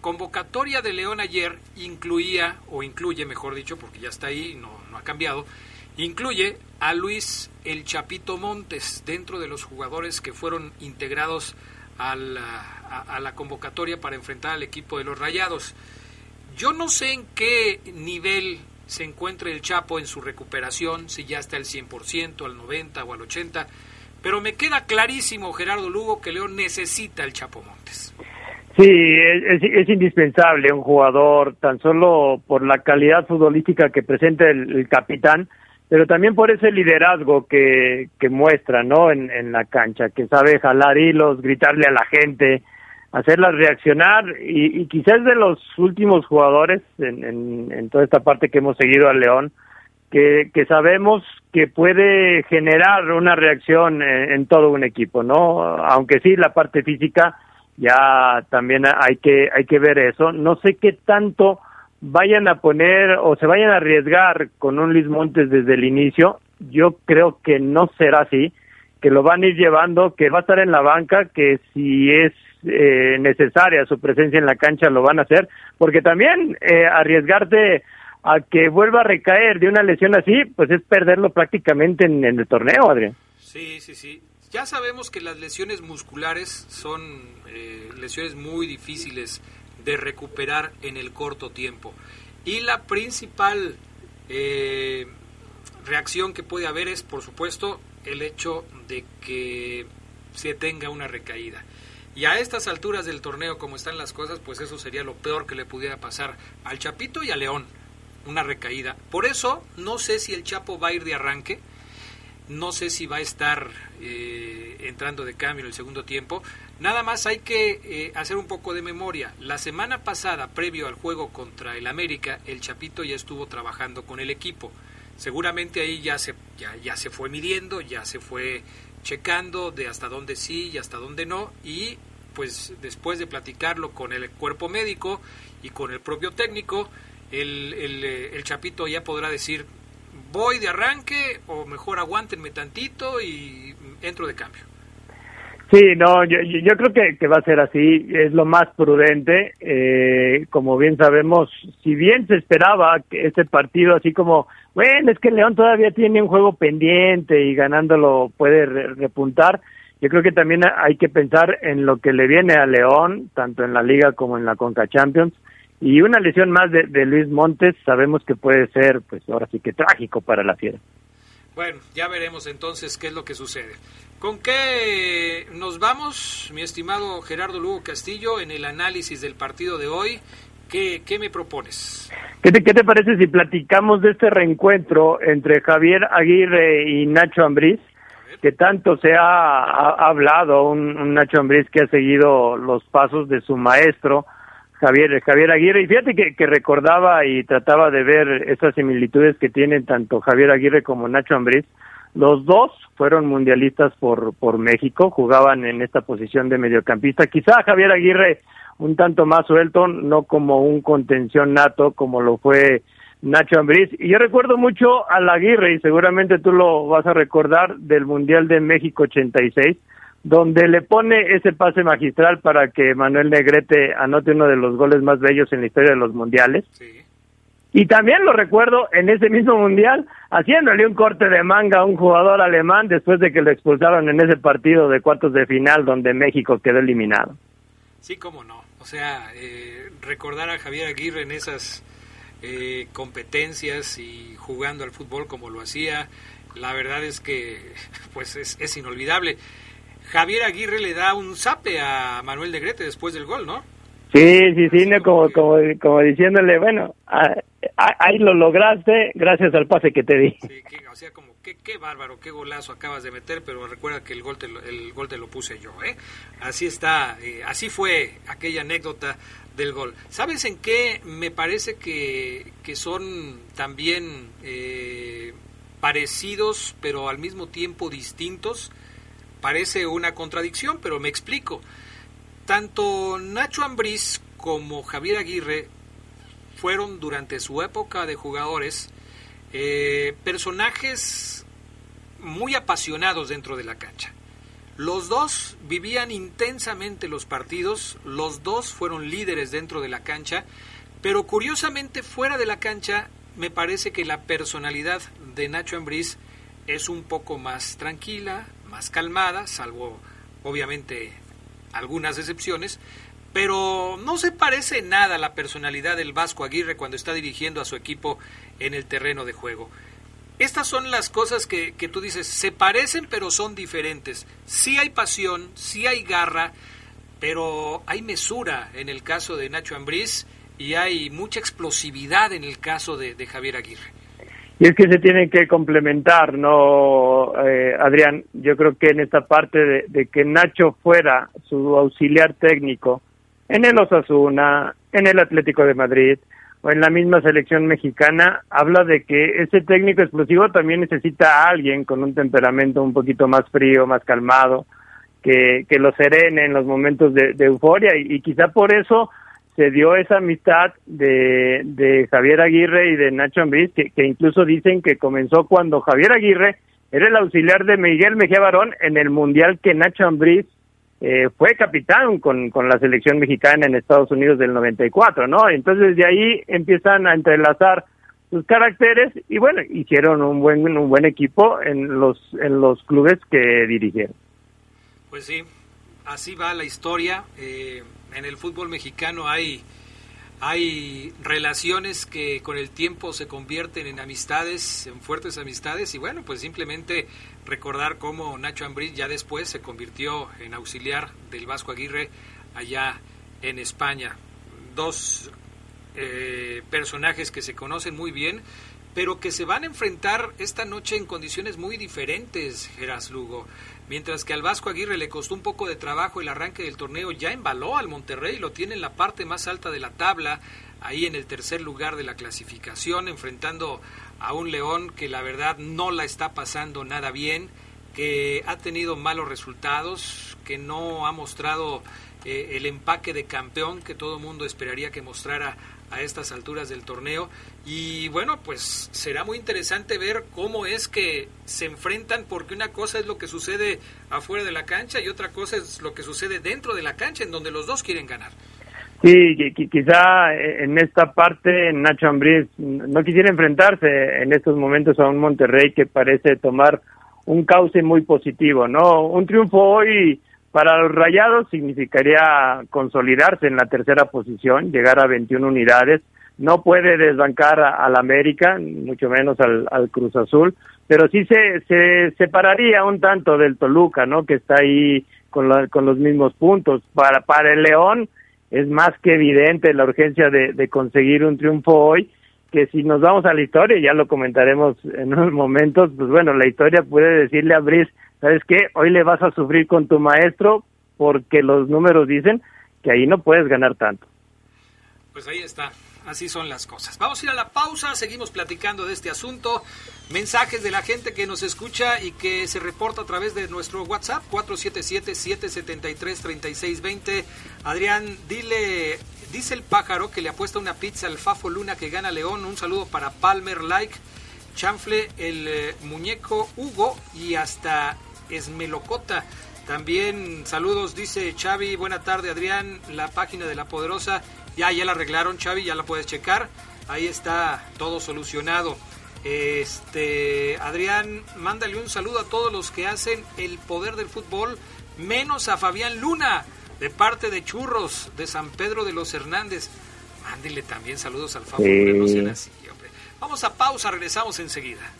convocatoria de León ayer incluía, o incluye, mejor dicho, porque ya está ahí, no, no ha cambiado, incluye a Luis El Chapito Montes dentro de los jugadores que fueron integrados a la, a, la, convocatoria para enfrentar al equipo de los Rayados. Yo no sé en qué nivel se encuentra el Chapo en su recuperación, si ya está al 100%, al 90% o al 80%, pero me queda clarísimo, Gerardo Lugo, que León necesita el Chapo Montes. Sí, es, indispensable un jugador, tan solo por la calidad futbolística que presenta el capitán, pero también por ese liderazgo que, que muestra, ¿no? En, en la cancha, que sabe jalar hilos, gritarle a la gente, hacerlas reaccionar y, y quizás de los últimos jugadores en, en, toda esta parte que hemos seguido al León, que, que sabemos que puede generar una reacción en, en, todo un equipo, ¿no? Aunque sí, la parte física ya también hay que, hay que ver eso. No sé qué tanto vayan a poner o se vayan a arriesgar con un Luis Montes desde el inicio, yo creo que no será así, que lo van a ir llevando, que va a estar en la banca, que si es eh, necesaria su presencia en la cancha lo van a hacer, porque también eh, arriesgarte a que vuelva a recaer de una lesión así, pues es perderlo prácticamente en, el torneo, Adrián. Sí, sí, sí. Ya sabemos que las lesiones musculares son eh, lesiones muy difíciles de recuperar en el corto tiempo. Y la principal eh, reacción que puede haber es, por supuesto, el hecho de que se tenga una recaída. Y a estas alturas del torneo, como están las cosas, pues eso sería lo peor que le pudiera pasar al Chapito y a León, una recaída. Por eso, no sé si el Chapo va a ir de arranque, no sé si va a estar eh, entrando de cambio en el segundo tiempo. Nada más hay que eh, hacer un poco de memoria. La semana pasada, previo al juego contra el América, el Chapito ya estuvo trabajando con el equipo. Seguramente ahí ya se, ya, ya se fue midiendo, ya se fue checando de hasta dónde sí y hasta dónde no. Y pues después de platicarlo con el cuerpo médico y con el propio técnico, el, el, eh, Chapito ya podrá decir voy de arranque o mejor aguántenme tantito y entro de cambio. Sí, no, yo, yo creo que, que va a ser así, es lo más prudente. Eh, como bien sabemos, si bien se esperaba que este partido, así como, bueno, es que León todavía tiene un juego pendiente y ganándolo puede repuntar, yo creo que también hay que pensar en lo que le viene a León, tanto en la Liga como en la Conca Champions. Y una lesión más de, Luis Montes sabemos que puede ser, pues ahora sí que trágico para la fiera. Bueno, ya veremos entonces qué es lo que sucede. ¿Con qué nos vamos, mi estimado Gerardo Lugo Castillo, en el análisis del partido de hoy? ¿Qué, qué me propones? ¿Qué te, ¿Qué te parece si platicamos de este reencuentro entre Javier Aguirre y Nacho Ambriz? Que tanto se ha, hablado, un, un Nacho Ambriz que ha seguido los pasos de su maestro, Javier, Javier Aguirre. Y fíjate que, recordaba y trataba de ver esas similitudes que tienen tanto Javier Aguirre como Nacho Ambriz. Los dos fueron mundialistas por, por México, jugaban en esta posición de mediocampista. Quizá Javier Aguirre un tanto más suelto, no como un contención nato como lo fue Nacho Ambriz. Y yo recuerdo mucho al Aguirre, y seguramente tú lo vas a recordar, del Mundial de México 86, donde le pone ese pase magistral para que Manuel Negrete anote uno de los goles más bellos en la historia de los mundiales. Y también lo recuerdo en ese mismo mundial haciéndole un corte de manga a un jugador alemán después de que lo expulsaron en ese partido de cuartos de final donde México quedó eliminado. Sí, cómo no. O sea, eh, recordar a Javier Aguirre en esas eh, competencias y jugando al fútbol como lo hacía, la verdad es que pues es, es inolvidable. Javier Aguirre le da un zape a Manuel Negrete después del gol, ¿no? Sí, sí, sí, no, como, como, como diciéndole, bueno, ahí lo lograste gracias al pase que te di. Sí, o sea, como, qué, qué bárbaro, qué golazo acabas de meter, pero recuerda que el gol te lo, el gol te lo puse yo, ¿eh? Así está, eh, así fue aquella anécdota del gol. ¿Sabes en qué me parece que, que son también eh, parecidos, pero al mismo tiempo distintos? Parece una contradicción, pero me explico. Tanto Nacho Ambriz como Javier Aguirre fueron durante su época de jugadores eh, personajes muy apasionados dentro de la cancha. Los dos vivían intensamente los partidos, los dos fueron líderes dentro de la cancha, pero curiosamente fuera de la cancha me parece que la personalidad de Nacho Ambriz es un poco más tranquila, más calmada, salvo obviamente algunas excepciones, pero no se parece nada a la personalidad del Vasco Aguirre cuando está dirigiendo a su equipo en el terreno de juego. Estas son las cosas que, tú dices, se parecen pero son diferentes. Sí hay pasión, sí hay garra, pero hay mesura en el caso de Nacho Ambriz y hay mucha explosividad en el caso de Javier Aguirre. Y es que se tienen que complementar, ¿no, eh, Adrián? Yo creo que en esta parte de, que Nacho fuera su auxiliar técnico en el Osasuna, en el Atlético de Madrid o en la misma selección mexicana, habla de que ese técnico explosivo también necesita a alguien con un temperamento un poquito más frío, más calmado, que, que lo serene en los momentos de, de euforia y, y quizá por eso se dio esa amistad de, de Javier Aguirre y de Nacho Ambriz, que, incluso dicen que comenzó cuando Javier Aguirre era el auxiliar de Miguel Mejía Barón en el mundial que Nacho Ambriz eh, fue capitán con, con la selección mexicana en Estados Unidos del 94, ¿no? Entonces de ahí empiezan a entrelazar sus caracteres y bueno, hicieron un buen un buen equipo en los en los clubes que dirigieron. Pues sí, así va la historia. Eh en el fútbol mexicano hay, hay relaciones que con el tiempo se convierten en amistades, en fuertes amistades, y bueno, pues simplemente recordar cómo Nacho Ambriz ya después se convirtió en auxiliar del Vasco Aguirre allá en España. Dos eh, personajes que se conocen muy bien, pero que se van a enfrentar esta noche en condiciones muy diferentes, Geras Lugo. Mientras que al Vasco Aguirre le costó un poco de trabajo el arranque del torneo, ya embaló al Monterrey, lo tiene en la parte más alta de la tabla, ahí en el tercer lugar de la clasificación, enfrentando a un León que la verdad no la está pasando nada bien, que ha tenido malos resultados, que no ha mostrado eh, el empaque de campeón que todo mundo esperaría que mostrara a estas alturas del torneo. Y bueno, pues será muy interesante ver cómo es que se enfrentan, porque una cosa es lo que sucede afuera de la cancha y otra cosa es lo que sucede dentro de la cancha, en donde los dos quieren ganar. Sí, quizá en esta parte Nacho Ambriz no quisiera enfrentarse en estos momentos a un Monterrey que parece tomar un cauce muy positivo, ¿no? Un triunfo hoy para los Rayados significaría consolidarse en la tercera posición, llegar a 21 unidades, no puede desbancar al América, mucho menos al, al, Cruz Azul, pero sí se, se separaría un tanto del Toluca, ¿no? Que está ahí con, con los mismos puntos. Para, para el León es más que evidente la urgencia de, de conseguir un triunfo hoy, que si nos vamos a la historia, ya lo comentaremos en unos momentos, pues bueno, la historia puede decirle a Brice, ¿sabes qué? Hoy le vas a sufrir con tu maestro porque los números dicen que ahí no puedes ganar tanto. Pues ahí está así son las cosas. Vamos a ir a la pausa, seguimos platicando de este asunto. Mensajes de la gente que nos escucha y que se reporta a través de nuestro WhatsApp 477-773-3620. Adrián, dile, dice el pájaro que le apuesta una pizza al Fafo Luna que gana León. Un saludo para Palmer Like, Chanfle, el eh, muñeco Hugo y hasta Esmelocota. También saludos, dice Xavi, buena tarde Adrián, la página de La Poderosa ya, ya la arreglaron, Xavi, ya la puedes checar. Ahí está todo solucionado. Este, Adrián, mándale un saludo a todos los que hacen el poder del fútbol, menos a Fabián Luna, de parte de Churros, de San Pedro de los Hernández. Mándele también saludos al Fabián, no sean así, hombre. Vamos a pausa, regresamos enseguida.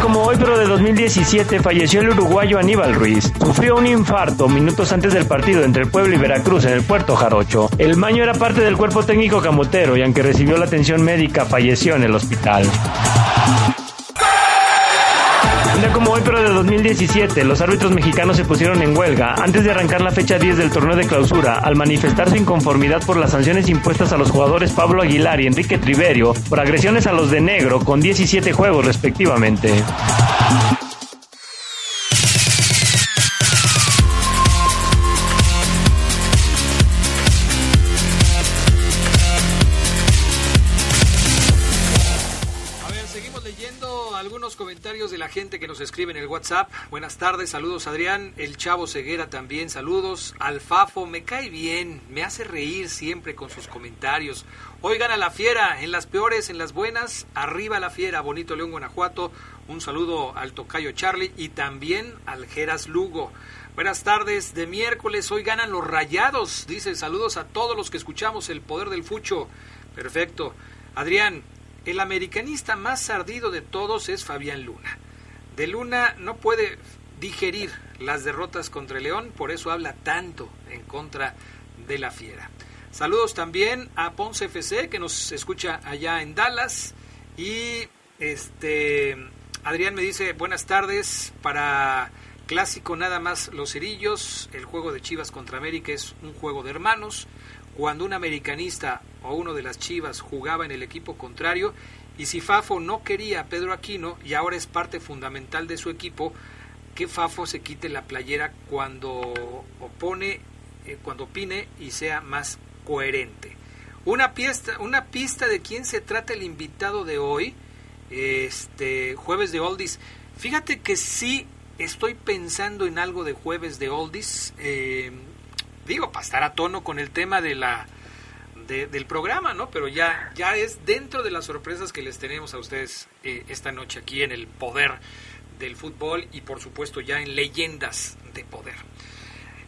Como hoy, pero de 2017, falleció el uruguayo Aníbal Ruiz. Sufrió un infarto minutos antes del partido entre el Pueblo y Veracruz en el Puerto Jarocho. El Maño era parte del cuerpo técnico camotero y aunque recibió la atención médica, falleció en el hospital como hoy, pero de 2017, los árbitros mexicanos se pusieron en huelga antes de arrancar la fecha 10 del torneo de clausura al manifestar su inconformidad por las sanciones impuestas a los jugadores Pablo Aguilar y Enrique Triverio por agresiones a los de negro con 17 juegos respectivamente. Gente que nos escribe en el WhatsApp. Buenas tardes, saludos Adrián, el Chavo Ceguera también, saludos. Alfafo, me cae bien, me hace reír siempre con sus comentarios. Oigan a la fiera, en las peores, en las buenas, arriba la fiera, bonito León, Guanajuato. Un saludo al Tocayo Charlie y también al Geras Lugo. Buenas tardes, de miércoles hoy ganan los rayados, dice saludos a todos los que escuchamos el poder del fucho. Perfecto. Adrián, el americanista más ardido de todos es Fabián Luna. De Luna no puede digerir las derrotas contra el León, por eso habla tanto en contra de la Fiera. Saludos también a Ponce FC que nos escucha allá en Dallas y este Adrián me dice buenas tardes para clásico nada más los cerillos, el juego de Chivas contra América es un juego de hermanos. Cuando un americanista o uno de las Chivas jugaba en el equipo contrario, y si Fafo no quería a Pedro Aquino y ahora es parte fundamental de su equipo, que Fafo se quite la playera cuando opone, eh, cuando opine y sea más coherente. Una pista, una pista de quién se trata el invitado de hoy, este jueves de Oldies. Fíjate que sí estoy pensando en algo de jueves de Oldies. Eh, digo, para estar a tono con el tema de la del programa, ¿no? Pero ya, ya es dentro de las sorpresas que les tenemos a ustedes eh, esta noche aquí en el poder del fútbol y por supuesto ya en leyendas de poder.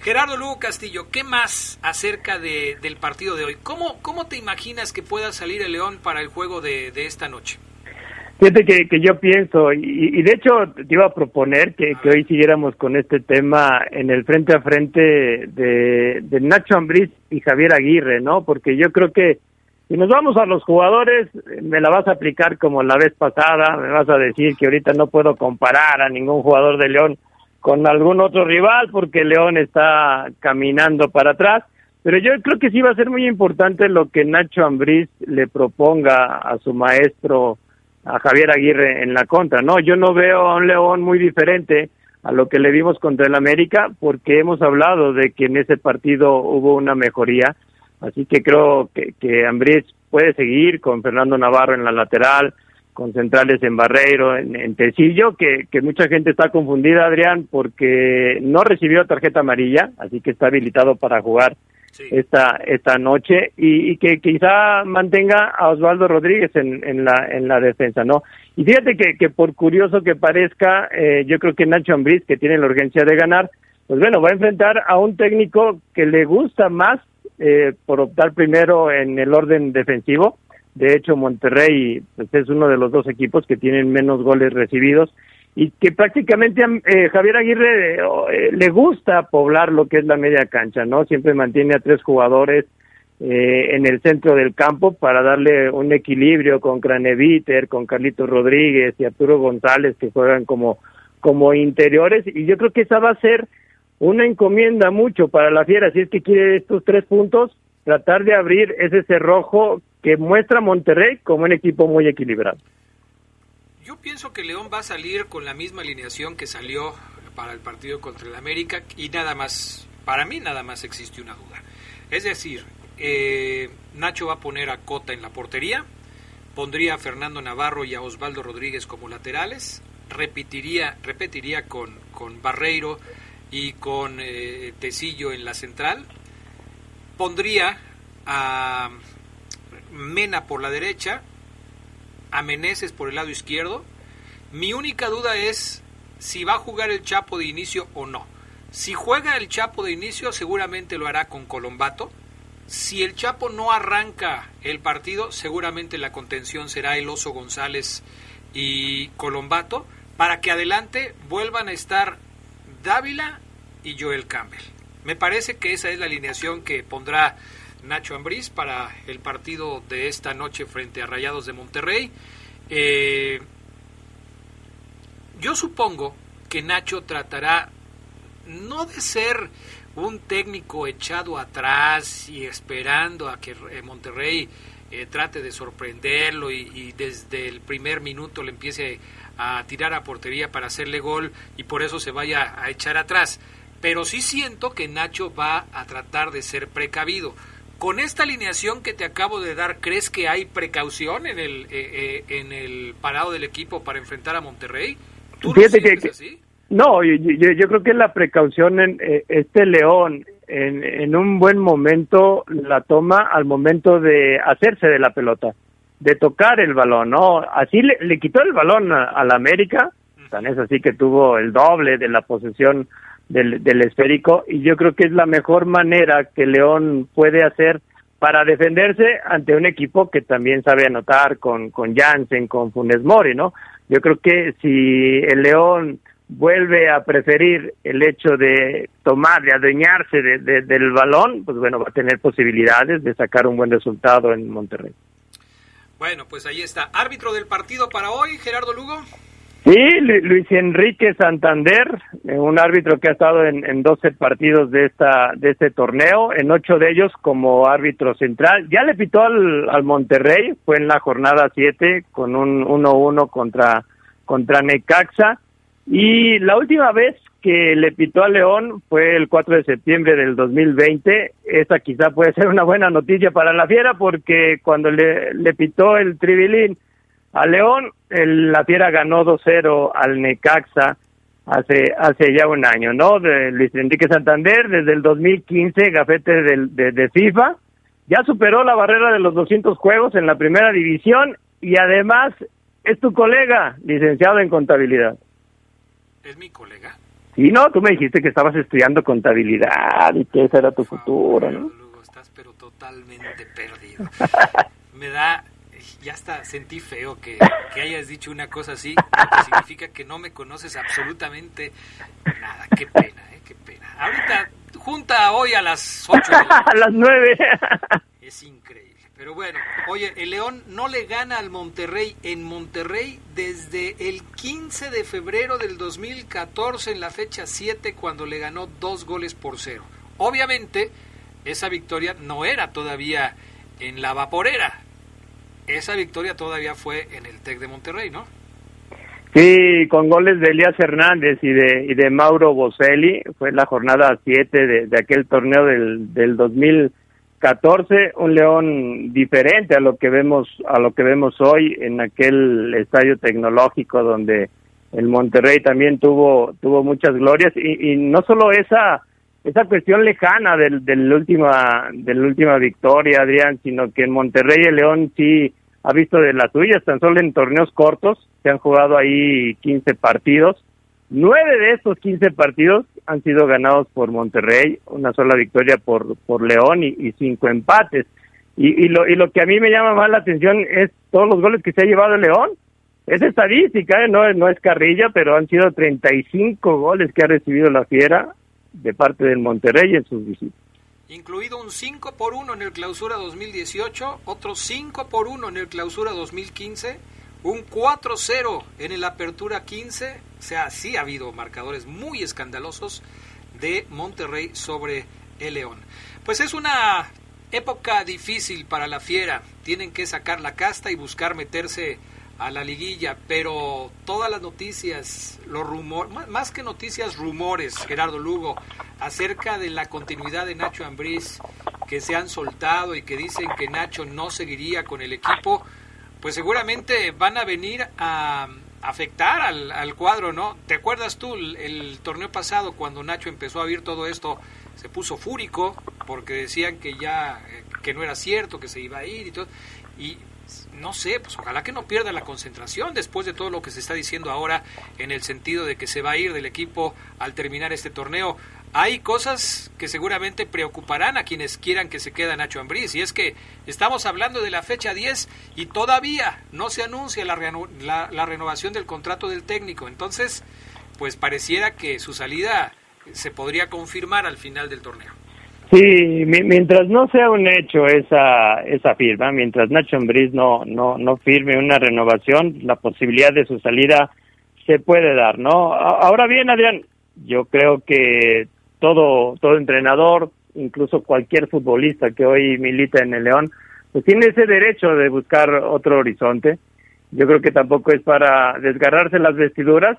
Gerardo Lugo Castillo, ¿qué más acerca de, del partido de hoy? ¿Cómo, ¿Cómo te imaginas que pueda salir el León para el juego de, de esta noche? Fíjate que, que yo pienso, y, de hecho te iba a proponer que, hoy siguiéramos con este tema en el frente a frente de, de Nacho Ambriz y Javier Aguirre, ¿no? Porque yo creo que si nos vamos a los jugadores, me la vas a aplicar como la vez pasada, me vas a decir que ahorita no puedo comparar a ningún jugador de León con algún otro rival porque León está caminando para atrás. Pero yo creo que sí va a ser muy importante lo que Nacho Ambriz le proponga a su maestro a Javier Aguirre en la contra. No, yo no veo a un León muy diferente a lo que le vimos contra el América, porque hemos hablado de que en ese partido hubo una mejoría. Así que creo que, que Ambriz puede seguir con Fernando Navarro en la lateral, con centrales en Barreiro, en, en Tecillo, que, que mucha gente está confundida, Adrián, porque no recibió tarjeta amarilla, así que está habilitado para jugar esta esta noche y, que quizá mantenga a Osvaldo Rodríguez en, en la en la defensa no y fíjate que, que por curioso que parezca eh, yo creo que Nacho Ambriz que tiene la urgencia de ganar pues bueno, va a enfrentar a un técnico que le gusta más eh, por optar primero en el orden defensivo. De hecho, Monterrey pues, es uno de los dos equipos que tienen menos goles recibidos y que prácticamente eh, Javier Aguirre eh, le gusta poblar lo que es la media cancha, ¿no? Siempre mantiene a tres jugadores eh, en el centro del campo para darle un equilibrio con Craneviter, con Carlitos Rodríguez y Arturo González que juegan como, como interiores y yo creo que esa va a ser una encomienda mucho para la Fiera, si es que quiere estos tres puntos, tratar de abrir ese cerrojo que muestra Monterrey como un equipo muy equilibrado. Yo pienso que León va a salir con la misma alineación que salió para el partido contra el América y nada más, para mí nada más existe una duda. Es decir, eh, Nacho va a poner a Cota en la portería, pondría a Fernando Navarro y a Osvaldo Rodríguez como laterales, repetiría, repetiría con, con Barreiro y con eh, Tecillo en la central, pondría a Mena por la derecha, a por el lado izquierdo. Mi única duda es si va a jugar el Chapo de inicio o no. Si juega el Chapo de inicio, seguramente lo hará con Colombato. Si el Chapo no arranca el partido, seguramente la contención será el Oso González y Colombato, para que adelante vuelvan a estar Dávila y Joel Campbell. Me parece que esa es la alineación que pondrá Nacho Ambriz para el partido de esta noche frente a Rayados de Monterrey. Eh, yo supongo que Nacho tratará no de ser un técnico echado atrás y esperando a que eh, Monterrey eh, trate de sorprenderlo y, y, desde el primer minuto le empiece a tirar a portería para hacerle gol y por eso se vaya a echar atrás. Pero sí siento que Nacho va a tratar de ser precavido. Con esta alineación que te acabo de dar, ¿crees que hay precaución en el, eh, eh, en el parado del equipo para enfrentar a Monterrey? ¿Tú Fíjate que, así? No, yo, yo, creo que la precaución en eh, este León en, en un buen momento la toma al momento de hacerse de la pelota, de tocar el balón, ¿no? Así le, le quitó el balón a, la América, tan es así que tuvo el doble de la posesión del, del esférico y yo creo que es la mejor manera que León puede hacer para defenderse ante un equipo que también sabe anotar con, con Jansen, con Funes Mori, ¿no? Yo creo que si el León vuelve a preferir el hecho de tomar, de adueñarse de, del balón, pues bueno, va a tener posibilidades de sacar un buen resultado en Monterrey. Bueno, pues ahí está. Árbitro del partido para hoy, Gerardo Lugo. Sí, Luis Enrique Santander, eh, un árbitro que ha estado en, en 12 partidos de esta de este torneo, en ocho de ellos como árbitro central. Ya le pitó al, al Monterrey, fue en la jornada 7 con un 1-1 contra contra Necaxa y la última vez que le pitó a León fue el 4 de septiembre del 2020. Esa quizá puede ser una buena noticia para la Fiera porque cuando le, le pitó el Tribilín a León, el, la Fiera ganó 2-0 al Necaxa hace hace ya un año, ¿no? De Luis Enrique Santander, desde el 2015, gafete de, de, FIFA, ya superó la barrera de los 200 juegos en la primera división y además es tu colega, licenciado en contabilidad. ¿Es mi colega? Sí, no, tú me dijiste que estabas estudiando contabilidad y que ese era tu futuro, ¿no? Lugo, estás pero totalmente perdido. *laughs* me da ya hasta sentí feo que, hayas dicho una cosa así, que significa que no me conoces absolutamente nada. Qué pena, ¿eh? Qué pena. Ahorita, junta hoy a las 8 *laughs* A las 9. Es increíble. Pero bueno, oye, el León no le gana al Monterrey en Monterrey desde el 15 de febrero del 2014 en la fecha 7 cuando le ganó dos goles por cero. Obviamente, esa victoria no era todavía en la vaporera, esa victoria todavía fue en el TEC de Monterrey, ¿no? Sí, con goles de Elías Hernández y de, y de Mauro Boselli, fue la jornada 7 de, de, aquel torneo del, del 2014, un León diferente a lo que vemos a lo que vemos hoy en aquel estadio tecnológico donde el Monterrey también tuvo tuvo muchas glorias. Y, y no solo esa esa cuestión lejana del, del última de la última victoria, Adrián, sino que en Monterrey el León sí ha visto de las suyas, tan solo en torneos cortos, se han jugado ahí 15 partidos, Nueve de estos 15 partidos han sido ganados por Monterrey, una sola victoria por, por León y, cinco empates. Y, lo, y lo que a mí me llama más la atención es todos los goles que se ha llevado León. Es estadística, ¿eh? no, no es carrilla, pero han sido 35 goles que ha recibido la Fiera de parte del Monterrey en sus visitas. Incluido un 5 por 1 en el clausura 2018, otro 5 por 1 en el clausura 2015, un 4-0 en el apertura 15. O sea, sí ha habido marcadores muy escandalosos de Monterrey sobre el León. Pues es una época difícil para la Fiera. Tienen que sacar la casta y buscar meterse a la liguilla, pero todas las noticias, los rumores, más que noticias, rumores, Gerardo Lugo, acerca de la continuidad de Nacho Ambriz, que se han soltado y que dicen que Nacho no seguiría con el equipo, pues seguramente van a venir a afectar al, cuadro, ¿no? ¿Te acuerdas tú el, torneo pasado cuando Nacho empezó a ver todo esto? Se puso fúrico porque decían que ya eh, que no era cierto, que se iba a ir y todo. Y no sé, pues ojalá que no pierda la concentración después de todo lo que se está diciendo ahora en el sentido de que se va a ir del equipo al terminar este torneo. Hay cosas que seguramente preocuparán a quienes quieran que se quede Nacho Ambriz, y es que estamos hablando de la fecha 10 y todavía no se anuncia la, la renovación del contrato del técnico. Entonces, pues pareciera que su salida se podría confirmar al final del torneo. Sí, mientras no sea un hecho esa esa firma, mientras Nacho Ambriz no no no firme una renovación, la posibilidad de su salida se puede dar, ¿no? Ahora bien, Adrián, yo creo que todo todo entrenador, incluso cualquier futbolista que hoy milita en el León, pues tiene ese derecho de buscar otro horizonte. Yo creo que tampoco es para desgarrarse las vestiduras,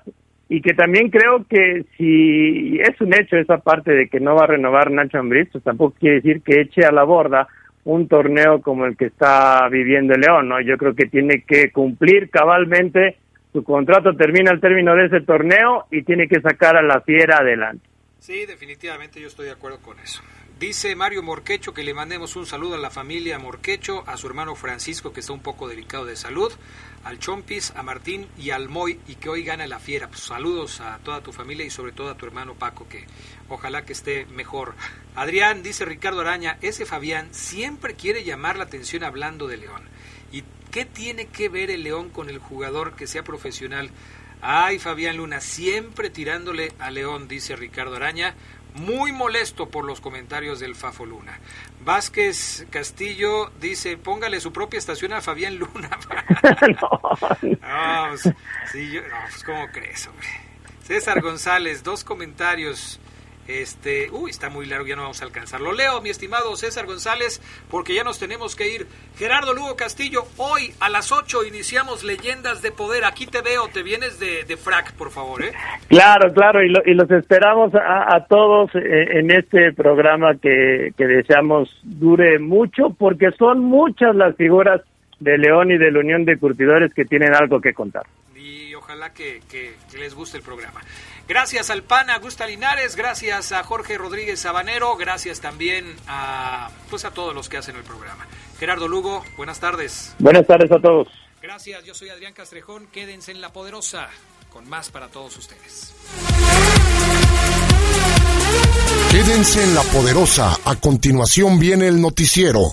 y que también creo que si es un hecho esa parte de que no va a renovar Nacho Ambriz, pues tampoco quiere decir que eche a la borda un torneo como el que está viviendo León, ¿no? Yo creo que tiene que cumplir cabalmente su contrato termina al término de ese torneo y tiene que sacar a la fiera adelante. Sí, definitivamente yo estoy de acuerdo con eso. Dice Mario Morquecho que le mandemos un saludo a la familia Morquecho, a su hermano Francisco que está un poco delicado de salud, al Chompis, a Martín y al Moy y que hoy gana la fiera. Pues saludos a toda tu familia y sobre todo a tu hermano Paco que ojalá que esté mejor. Adrián, dice Ricardo Araña, ese Fabián siempre quiere llamar la atención hablando de León. ¿Y qué tiene que ver el León con el jugador que sea profesional? Ay, Fabián Luna, siempre tirándole a León, dice Ricardo Araña muy molesto por los comentarios del Fafo Luna. Vázquez Castillo dice, póngale su propia estación a Fabián Luna. *laughs* no. Pues, sí, yo, no, pues, ¿cómo crees, hombre? César González, dos comentarios. Este, uy, está muy largo, ya no vamos a alcanzarlo. Leo, mi estimado César González, porque ya nos tenemos que ir. Gerardo Lugo Castillo, hoy a las 8 iniciamos Leyendas de Poder. Aquí te veo, te vienes de, de frac, por favor, ¿eh? Claro, claro, y, y los esperamos a, todos eh, en este programa que, que deseamos dure mucho, porque son muchas las figuras de León y de la Unión de Curtidores que tienen algo que contar. Y ojalá que, que les guste el programa. Gracias al PAN Augusta Linares, gracias a Jorge Rodríguez Sabanero, gracias también a, pues a todos los que hacen el programa. Gerardo Lugo, buenas tardes. Buenas tardes a todos. Gracias, yo soy Adrián Castrejón, quédense en La Poderosa, con más para todos ustedes. Quédense en La Poderosa, a continuación viene el noticiero.